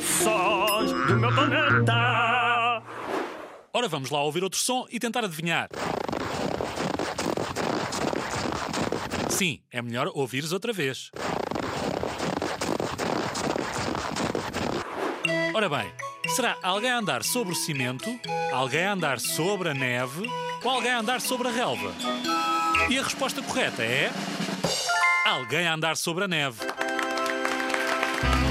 Sons do meu planeta. Ora, vamos lá ouvir outro som e tentar adivinhar. Sim, é melhor ouvires outra vez. Ora bem, será alguém a andar sobre o cimento, alguém a andar sobre a neve ou alguém a andar sobre a relva? E a resposta correta é. Alguém a andar sobre a neve. Thank you.